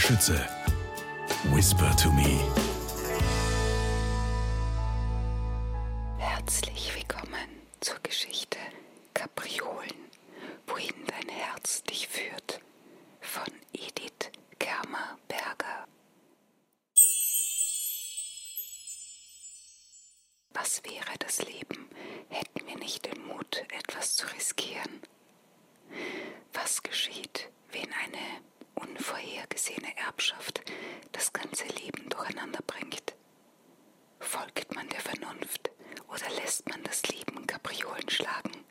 Schütze. Whisper to me. Herzlich willkommen zur Geschichte Kapriolen, wohin dein Herz dich führt, von Edith Kermer-Berger. Was wäre das Leben, hätten wir nicht den Mut, etwas zu riskieren? Was geschieht, unvorhergesehene Erbschaft das ganze Leben durcheinander bringt? Folgt man der Vernunft oder lässt man das Leben Kapriolen schlagen?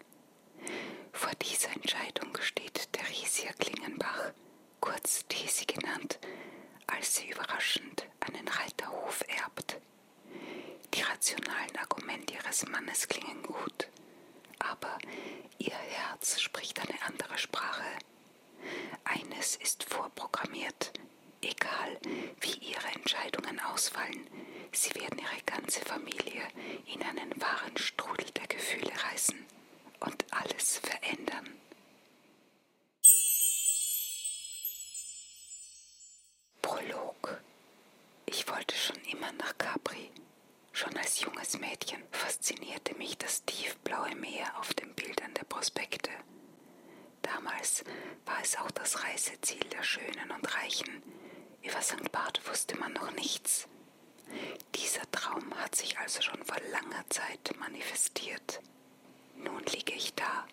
Vor dieser Entscheidung steht Theresia Klingenbach, kurz Tesi genannt, als sie überraschend einen Reiterhof erbt. Die rationalen Argumente ihres Mannes klingen gut, aber ihr Herz spricht eine andere Sprache. Eines ist vorprogrammiert, egal wie ihre Entscheidungen ausfallen, sie werden ihre ganze Familie in einen wahren Strudel der Gefühle reißen und alles verändern. Prolog. Ich wollte schon immer nach Capri. Schon als junges Mädchen faszinierte mich das tiefblaue Meer auf den Bildern der Prospekte. Damals war es auch das Reiseziel der Schönen und Reichen. Über St. Barth wusste man noch nichts. Dieser Traum hat sich also schon vor langer Zeit manifestiert. Nun liege ich da,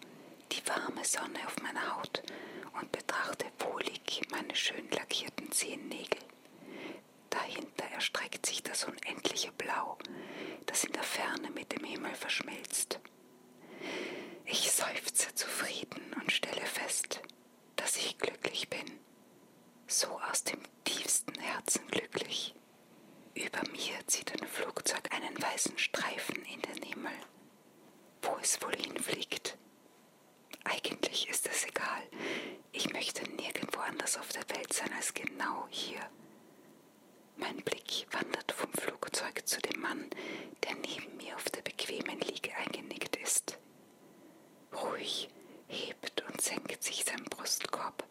die warme Sonne auf meiner Haut und betrachte wohlig meine schön lackierten Zehennägel. Dahinter erstreckt sich das unendliche Blau, das in der Ferne mit dem Himmel verschmilzt. Seufze zufrieden und stelle fest, dass ich glücklich bin, so aus dem tiefsten Herzen glücklich. Über mir zieht ein Flugzeug einen weißen Streifen in den Himmel. Wo es wohl hinfliegt? Eigentlich ist es egal. Ich möchte nirgendwo anders auf der Welt sein als genau hier. Mein Blick wandert vom Flugzeug zu dem Mann, der neben mir auf der bequemen Liege eingenickt ist. Ruhig hebt und senkt sich sein Brustkorb.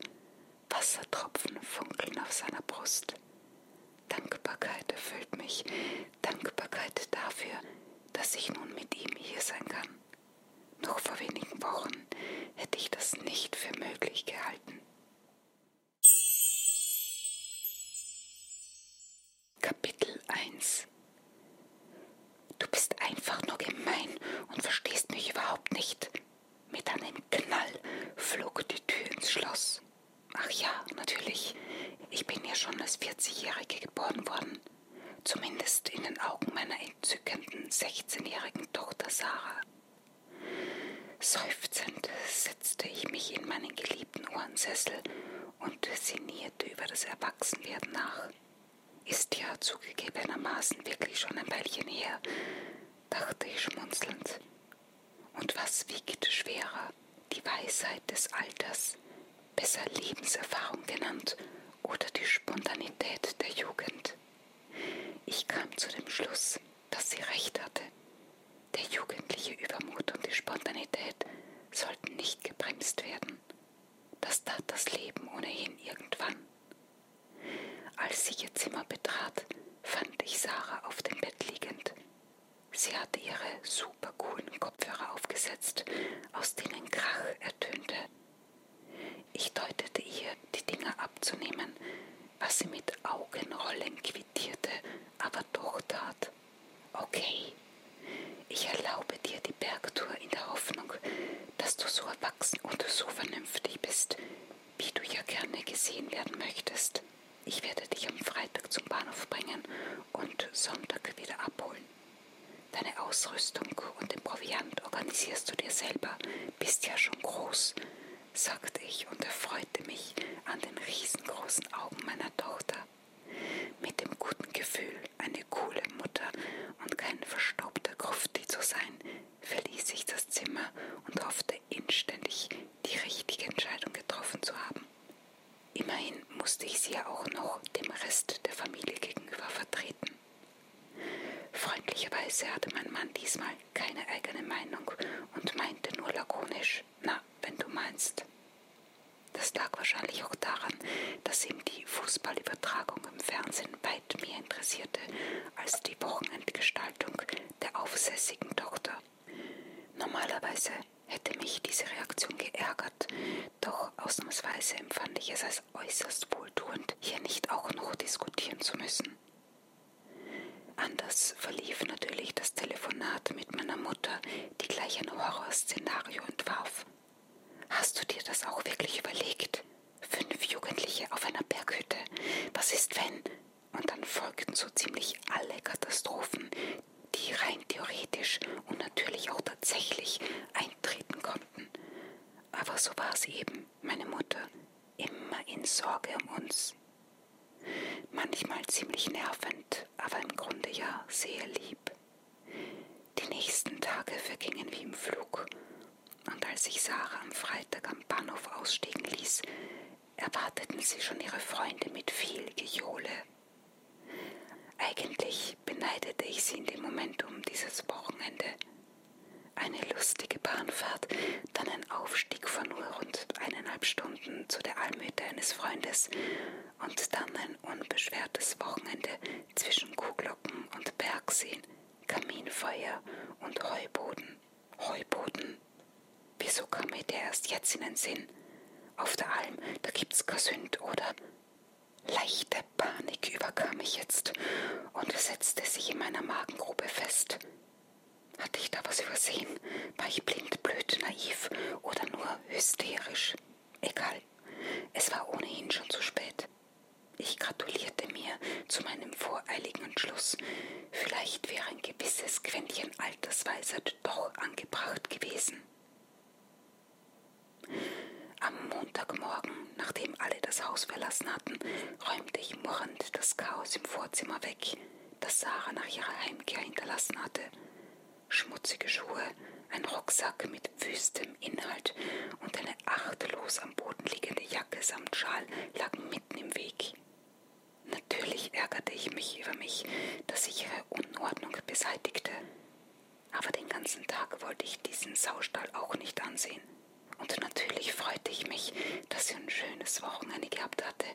Wassertropfen funkeln auf seiner Brust. Dankbarkeit erfüllt mich, Dankbarkeit dafür, dass ich nun mit ihm hier sein kann. Noch vor wenigen Wochen hätte ich das nicht für möglich gehalten. Kapitel 1 Du bist nur gemein und verstehst mich überhaupt nicht. Mit einem Knall flog die Tür ins Schloss. Ach ja, natürlich. Ich bin ja schon als 40-Jährige geboren worden. Zumindest in den Augen meiner entzückenden 16-jährigen Tochter Sarah. Seufzend setzte ich mich in meinen geliebten Ohrensessel und sinnierte über das Erwachsenwerden nach. Ist ja zugegebenermaßen wirklich schon ein Weilchen her, dachte ich schmunzelnd. Und was wiegt schwerer, die Weisheit des Alters, besser Lebenserfahrung genannt, oder die Spontanität der Jugend? Ich kam zu dem Schluss, dass sie recht hatte. Der jugendliche Übermut und die Spontanität sollten nicht gebremst werden. Das tat das Leben ohnehin irgendwann. Als sie ihr Zimmer betrat, fand ich Sarah auf dem Bett liegend. Sie hatte ihre super coolen Kopfhörer aufgesetzt, aus denen Krach ertönte. Ich deutete ihr, die Dinger abzunehmen, was sie mit Augenrollen quittierte, aber doch tat. Okay, ich erlaube dir die Bergtour in der Hoffnung, dass du so erwachsen und so vernünftig bist, wie du ja gerne gesehen werden möchtest. Ich werde dich am Freitag zum Bahnhof bringen und Sonntag wieder abholen. Deine Ausrüstung und den Proviant organisierst du dir selber, bist ja schon groß, sagte ich und erfreute mich an den riesengroßen Augen meiner Tochter. Mit dem guten Gefühl, eine coole Mutter und kein verstaubter Grufti zu sein, verließ ich das Zimmer und hoffte inständig, die richtige Entscheidung getroffen zu haben. Immerhin musste ich sie ja auch noch dem Rest der Familie gegenüber vertreten. Freundlicherweise hatte mein Mann diesmal keine eigene Meinung und meinte nur lakonisch, na, wenn du meinst. Das lag wahrscheinlich auch daran, dass ihm die Fußballübertragung im Fernsehen weit mehr interessierte als die Wochenendgestaltung aufsässigen Tochter. Normalerweise hätte mich diese Reaktion geärgert, doch ausnahmsweise empfand ich es als äußerst wohltuend, hier nicht auch noch diskutieren zu müssen. Anders verlief natürlich das Telefonat mit meiner Mutter, die gleich ein Horrorszenario entwarf. Hast du dir das auch wirklich überlegt? Fünf Jugendliche auf einer Berghütte. Was ist wenn? Und dann folgten so ziemlich alle Katastrophen, theoretisch und natürlich auch tatsächlich eintreten konnten. Aber so war es eben, meine Mutter, immer in Sorge um uns. Manchmal ziemlich nervend, aber im Grunde ja sehr lieb. Die nächsten Tage vergingen wie im Flug, und als ich Sarah am Freitag am Bahnhof aussteigen ließ, erwarteten sie schon ihre Freunde mit viel Gejohle. Eigentlich beneidete ich sie in dem Moment um dieses Wochenende. Eine lustige Bahnfahrt, dann ein Aufstieg von nur rund eineinhalb Zu der Almhütte eines Freundes und dann ein unbeschwertes Wochenende zwischen Kuhglocken und Bergseen, Kaminfeuer und Heuboden. Heuboden. Wieso kam mir der erst jetzt in den Sinn? Auf der Alm, da gibt's Kasünd, oder? Leichte Panik überkam mich jetzt und setzte sich in meiner Magengrube fest. Hatte ich da was übersehen? War ich blind, blöd, naiv oder nur hysterisch? Egal, es war ohnehin schon zu spät. Ich gratulierte mir zu meinem voreiligen Entschluss. Vielleicht wäre ein gewisses Quäntchen Altersweisheit doch angebracht gewesen. Am Montagmorgen, nachdem alle das Haus verlassen hatten, räumte ich murrend das Chaos im Vorzimmer weg, das Sarah nach ihrer Heimkehr hinterlassen hatte. Schmutzige Schuhe, ein Rucksack mit wüstem Inhalt und eine achtlos am Boden liegende Jacke samt Schal lagen mitten im Weg. Natürlich ärgerte ich mich über mich, dass ich ihre Unordnung beseitigte. Aber den ganzen Tag wollte ich diesen Saustall auch nicht ansehen. Und natürlich freute ich mich, dass sie ein schönes Wochenende gehabt hatte,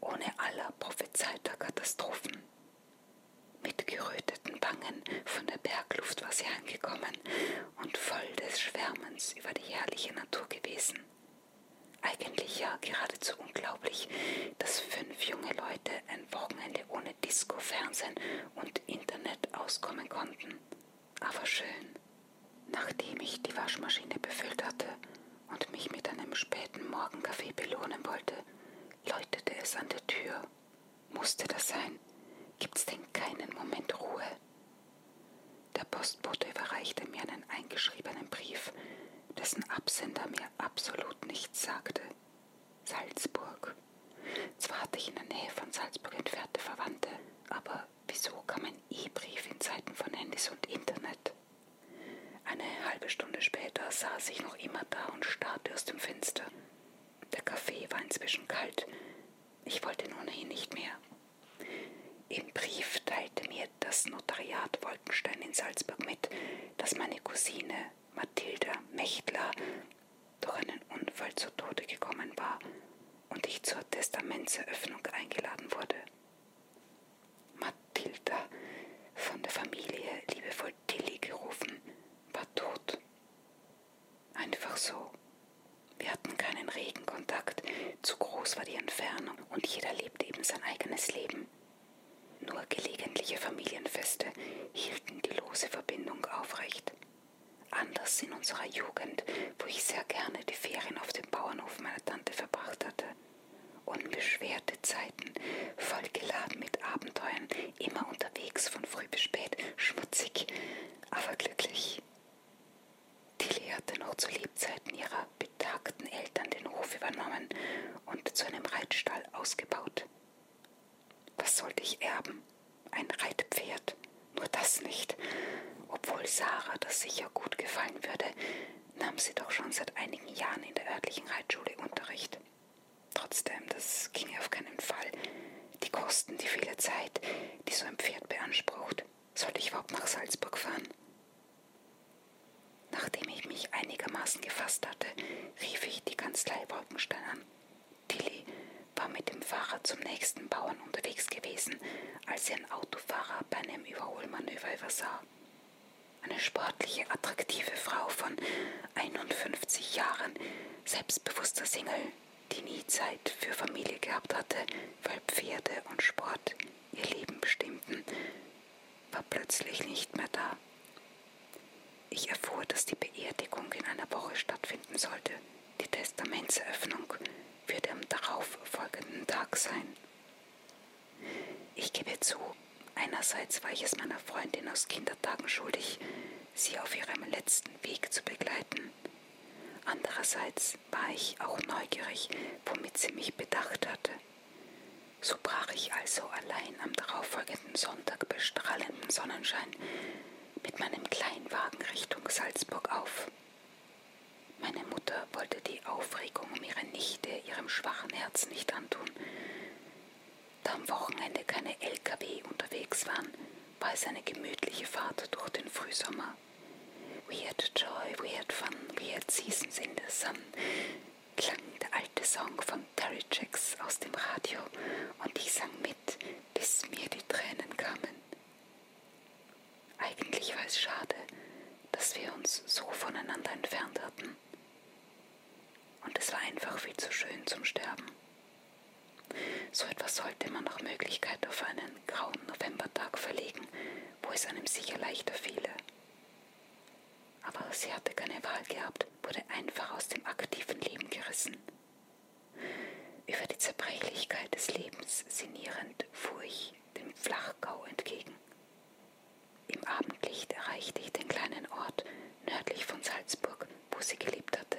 ohne aller prophezeiter Katastrophen. Mit geröteten Wangen von der Bergluft war sie heimgekommen und voll des Schwärmens über die herrliche Natur gewesen. Eigentlich ja geradezu unglaublich, dass fünf junge Leute ein Wochenende ohne Disco, Fernsehen und Internet auskommen konnten. Aber schön. Nachdem ich die Waschmaschine befüllt hatte und mich mit einem späten Morgenkaffee belohnen wollte, läutete es an der Tür. Musste das sein? Gibt's denn keinen Moment Ruhe? Der Postbote überreichte mir einen eingeschriebenen Brief, dessen Absender mir absolut nichts sagte. Salzburg. Zwar hatte ich in der Nähe von Salzburg entfernte Verwandte, aber wieso kam ein E-Brief in Zeiten von Handys und Internet? Eine halbe Stunde später saß ich noch immer da und starrte aus dem Fenster. Der Kaffee war inzwischen kalt. Ich wollte nun ohnehin nicht mehr. Im Brief teilte mir das Notariat Wolkenstein in Salzburg mit, dass meine Cousine Mathilda Mechtler durch einen Unfall zu Tode gekommen war und ich zur Testamentseröffnung eingeladen wurde. Mathilda, von der Familie liebevoll Tilly gerufen, war tot. Einfach so. Wir hatten keinen regen Kontakt, zu groß war die Entfernung und jeder lebte eben sein eigenes Leben. Nur gelegentliche Familienfeste hielten die lose Verbindung aufrecht. Anders in unserer Jugend, wo ich sehr gerne die Ferien auf dem Bauernhof meiner Tante verbracht hatte. Zeiten, vollgeladen mit Abenteuern, immer unterwegs von früh bis spät, schmutzig, aber glücklich. Tilly hatte noch zu Lebzeiten ihrer betagten Eltern den Hof übernommen und zu einem Reitstall ausgebaut. Was sollte ich erben? Ein Reitpferd? Nur das nicht. Obwohl Sarah das sicher gut gefallen würde, nahm sie doch schon seit einigen Jahren in der örtlichen Reitschule Unterricht. Trotzdem, das ginge auf keinen Fall. Die Kosten, die viele Zeit, die so ein Pferd beansprucht. Sollte ich überhaupt nach Salzburg fahren? Nachdem ich mich einigermaßen gefasst hatte, rief ich die Kanzlei Wolkenstein an. Tilly war mit dem Fahrer zum nächsten Bauern unterwegs gewesen, als sie einen Autofahrer bei einem Überholmanöver übersah. Eine sportliche, attraktive Frau von 51 Jahren, selbstbewusster Single, die nie Zeit für Familie gehabt hatte, weil Pferde und Sport ihr Leben bestimmten, war plötzlich nicht mehr da. Ich erfuhr, dass die Beerdigung in einer Woche stattfinden sollte. Die Testamentseröffnung würde am darauf folgenden Tag sein. Ich gebe zu, einerseits war ich es meiner Freundin aus Kindertagen schuldig, sie auf ihrem letzten. Andererseits war ich auch neugierig, womit sie mich bedacht hatte. So brach ich also allein am darauffolgenden Sonntag bei strahlendem Sonnenschein mit meinem Kleinwagen Richtung Salzburg auf. Meine Mutter wollte die Aufregung um ihre Nichte ihrem schwachen Herz nicht antun. Da am Wochenende keine LKW unterwegs waren, war es eine gemütliche Fahrt durch den Frühsommer. We had joy, we had fun, we had seasons in the sun, klang der alte Song von Terry Jacks aus dem Radio und ich sang mit, bis mir die Tränen kamen. Eigentlich war es schade, dass wir uns so voneinander entfernt hatten. Und es war einfach viel zu schön zum Sterben. So etwas sollte man nach Möglichkeit auf einen grauen Novembertag verlegen, wo es einem sicher leichter fiele. Sie hatte keine Wahl gehabt, wurde einfach aus dem aktiven Leben gerissen. Über die Zerbrechlichkeit des Lebens sinnierend fuhr ich dem Flachgau entgegen. Im Abendlicht erreichte ich den kleinen Ort nördlich von Salzburg, wo sie gelebt hatte.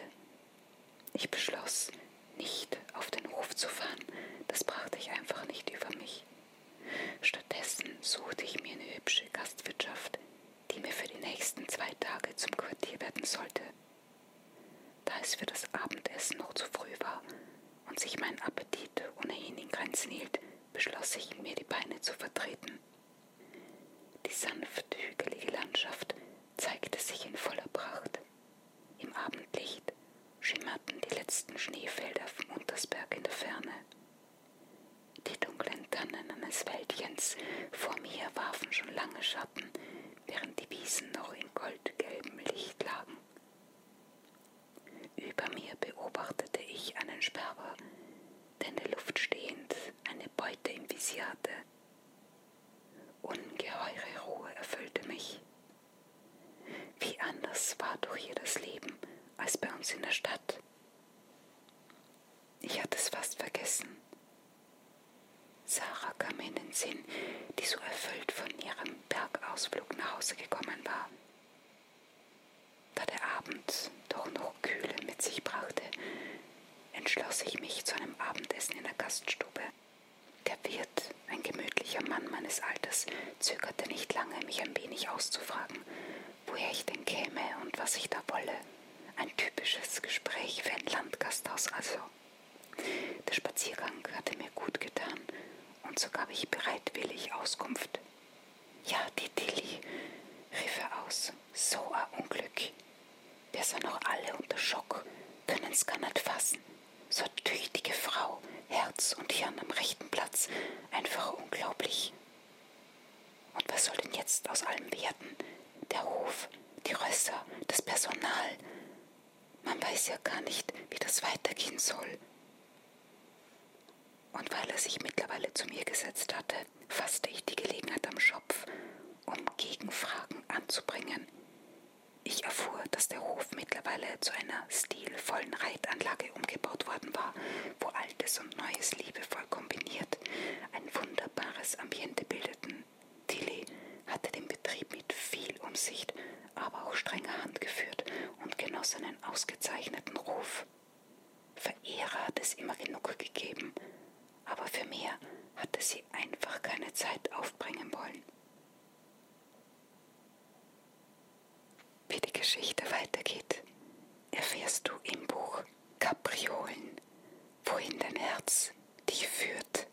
Ich beschloss, nicht auf den Hof zu fahren, das brachte ich einfach nicht über mich. Stattdessen suchte ich mir eine hübsche Gastwirtschaft, die mir für die nächsten zwei Tage zum Quartier werden sollte. Da es für das Abendessen noch zu früh war und sich mein Appetit ohnehin in Grenzen hielt, beschloss ich, mir die Beine zu vertreten. Die sanft hügelige Landschaft zeigte sich in voller Pracht. Im Abendlicht schimmerten die letzten Schneefelder vom Untersberg in der Ferne. Die dunklen Tannen eines Wäldchens vor mir warfen schon lange Schatten, während die Wiesen noch in goldgelbem Licht lagen. Über mir beobachtete ich einen Sperber, der in der Luft stehend eine Beute im Visier hatte. Ungeheure Ruhe erfüllte mich. Wie anders war doch hier das Leben als bei uns in der Stadt. Ich hatte es fast vergessen. Kam in den Sinn, die so erfüllt von ihrem Bergausflug nach Hause gekommen war. Da der Abend doch noch Kühle mit sich brachte, entschloss ich mich zu einem Abendessen in der Gaststube. Der Wirt, ein gemütlicher Mann meines Alters, zögerte nicht lange, mich ein wenig auszufragen, woher ich denn käme und was ich da wolle. Ein typisches Gespräch für ein Landgasthaus also. Der Spaziergang hatte mir gut getan und so gab ich bereitwillig Auskunft. Ja, die Tilly, rief er aus, so ein Unglück. Wir sind noch alle unter Schock, können's gar nicht fassen. So eine tüchtige Frau, Herz und Hirn am rechten Platz. Einfach unglaublich. Und was soll denn jetzt aus allem werden? Der Hof, die Rösser, das Personal. Man weiß ja gar nicht, wie das weitergehen soll. Und weil er sich mittlerweile zu mir gesetzt hatte, fasste ich die Gelegenheit am Schopf, um Gegenfragen anzubringen. Ich erfuhr, dass der Hof mittlerweile zu einer stilvollen Reitanlage umgebaut worden war, wo Altes und Neues liebevoll kombiniert ein wunderbares Ambiente bildeten. Tilly hatte den Betrieb mit viel Umsicht, aber auch strenger Hand geführt und genoss einen ausgezeichneten Ruf. Verehrer hat es immer genug gegeben, aber für mehr hatte sie einfach keine Zeit aufbringen wollen. Wie die Geschichte weitergeht, erfährst du im Buch Kapriolen, wohin dein Herz dich führt.